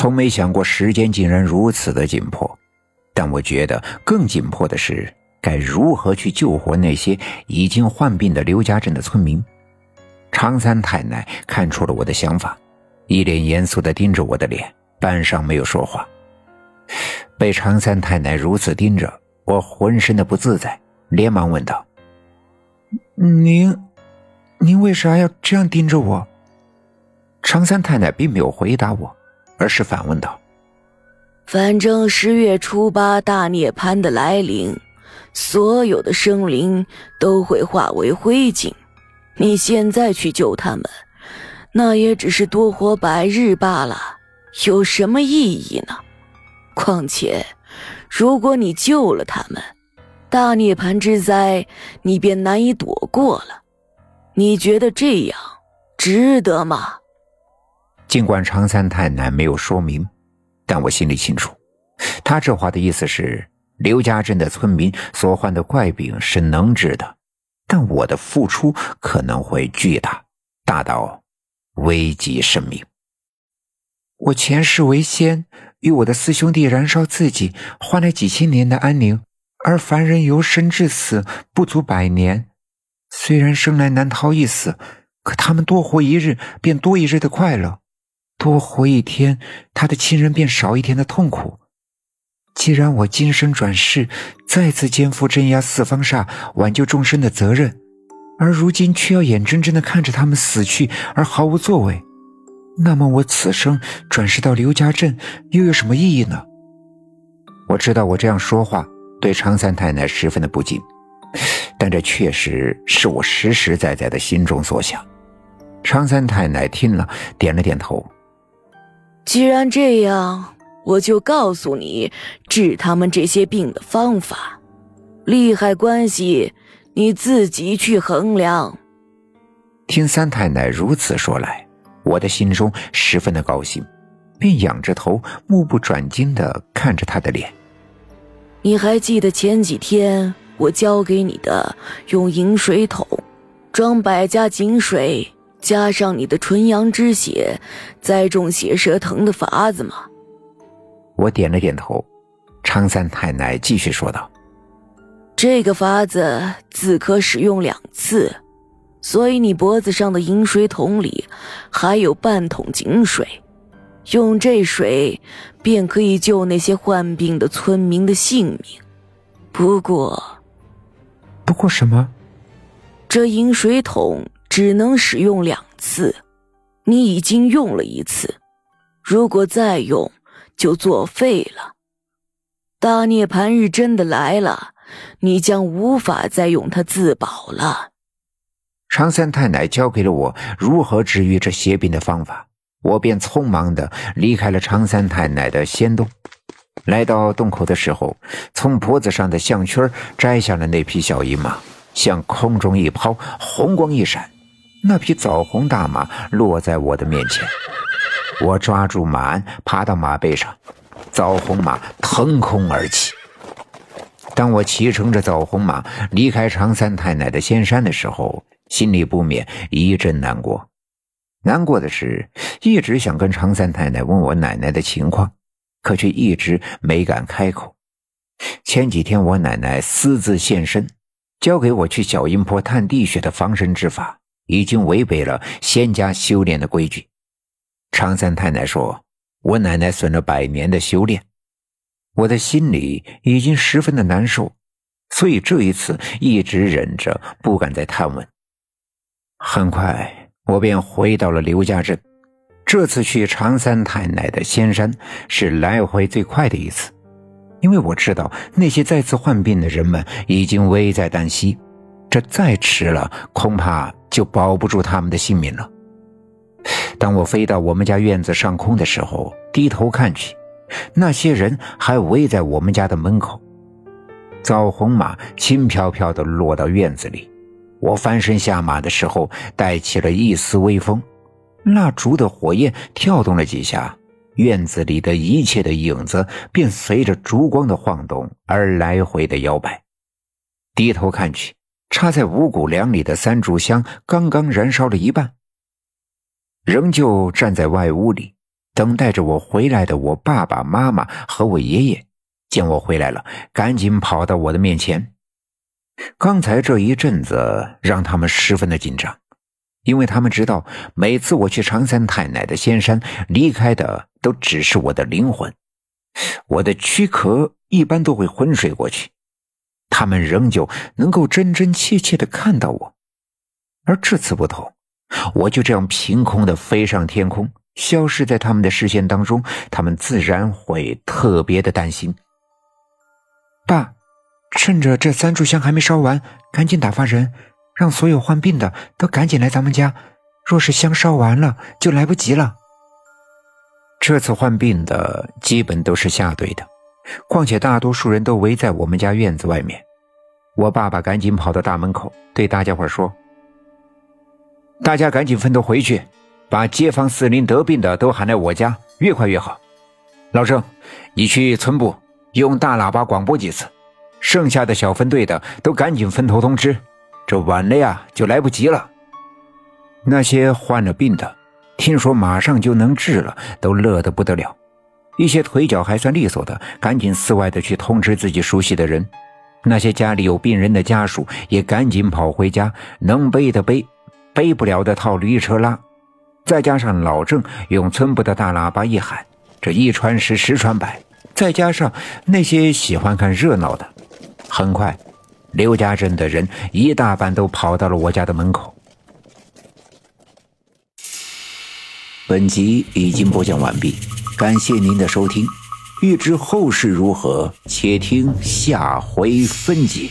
从没想过时间竟然如此的紧迫，但我觉得更紧迫的是该如何去救活那些已经患病的刘家镇的村民。常三太奶看出了我的想法，一脸严肃地盯着我的脸，半晌没有说话。被常三太奶如此盯着，我浑身的不自在，连忙问道：“您，您为啥要这样盯着我？”常三太奶并没有回答我，而是反问道：“反正十月初八大涅槃的来临，所有的生灵都会化为灰烬。你现在去救他们，那也只是多活百日罢了，有什么意义呢？况且，如果你救了他们，大涅槃之灾你便难以躲过了。你觉得这样值得吗？”尽管常三太奶没有说明，但我心里清楚，他这话的意思是刘家镇的村民所患的怪病是能治的，但我的付出可能会巨大，大到危及生命。我前世为仙，与我的四兄弟燃烧自己，换来几千年的安宁，而凡人由生至死不足百年，虽然生来难逃一死，可他们多活一日，便多一日的快乐。多活一天，他的亲人便少一天的痛苦。既然我今生转世，再次肩负镇压四方煞、挽救众生的责任，而如今却要眼睁睁的看着他们死去而毫无作为，那么我此生转世到刘家镇又有什么意义呢？我知道我这样说话对常三太奶十分的不敬，但这确实是我实实在在的心中所想。常三太奶听了，点了点头。既然这样，我就告诉你治他们这些病的方法，利害关系你自己去衡量。听三太奶如此说来，我的心中十分的高兴，便仰着头，目不转睛的看着她的脸。你还记得前几天我教给你的用银水桶装百家井水？加上你的纯阳之血，栽种血蛇藤的法子吗？我点了点头。常三太奶继续说道：“这个法子自可使用两次，所以你脖子上的饮水桶里还有半桶井水，用这水便可以救那些患病的村民的性命。不过，不过什么？这饮水桶。”只能使用两次，你已经用了一次，如果再用就作废了。大涅槃日真的来了，你将无法再用它自保了。常三太奶教给了我如何治愈这邪病的方法，我便匆忙的离开了常三太奶的仙洞。来到洞口的时候，从脖子上的项圈摘下了那匹小银马，向空中一抛，红光一闪。那匹枣红大马落在我的面前，我抓住马鞍，爬到马背上，枣红马腾空而起。当我骑乘着枣红马离开常三太奶的仙山的时候，心里不免一阵难过。难过的是，一直想跟常三太奶问我奶奶的情况，可却一直没敢开口。前几天我奶奶私自现身，教给我去小阴坡探地穴的防身之法。已经违背了仙家修炼的规矩。常三太奶说：“我奶奶损了百年的修炼，我的心里已经十分的难受，所以这一次一直忍着，不敢再探问。”很快，我便回到了刘家镇。这次去常三太奶的仙山是来回最快的一次，因为我知道那些再次患病的人们已经危在旦夕，这再迟了，恐怕……就保不住他们的性命了。当我飞到我们家院子上空的时候，低头看去，那些人还围在我们家的门口。枣红马轻飘飘地落到院子里，我翻身下马的时候，带起了一丝微风，蜡烛的火焰跳动了几下，院子里的一切的影子便随着烛光的晃动而来回的摇摆。低头看去。插在五谷粮里的三炷香刚刚燃烧了一半，仍旧站在外屋里，等待着我回来的我爸爸妈妈和我爷爷，见我回来了，赶紧跑到我的面前。刚才这一阵子让他们十分的紧张，因为他们知道每次我去常三太奶的仙山，离开的都只是我的灵魂，我的躯壳一般都会昏睡过去，他们仍旧能够真真切切的看到我，而这次不同，我就这样凭空的飞上天空，消失在他们的视线当中，他们自然会特别的担心，爸。趁着这三炷香还没烧完，赶紧打发人，让所有患病的都赶紧来咱们家。若是香烧完了，就来不及了。这次患病的基本都是下队的，况且大多数人都围在我们家院子外面。我爸爸赶紧跑到大门口，对大家伙说：“大家赶紧分头回去，把街坊四邻得病的都喊来我家，越快越好。老郑，你去村部用大喇叭广播几次。”剩下的小分队的都赶紧分头通知，这晚了呀就来不及了。那些患了病的，听说马上就能治了，都乐得不得了。一些腿脚还算利索的，赶紧四外的去通知自己熟悉的人。那些家里有病人的家属也赶紧跑回家，能背的背，背不了的套驴车拉。再加上老郑用村部的大喇叭一喊，这一传十，十传百。再加上那些喜欢看热闹的。很快，刘家镇的人一大半都跑到了我家的门口。本集已经播讲完毕，感谢您的收听。欲知后事如何，且听下回分解。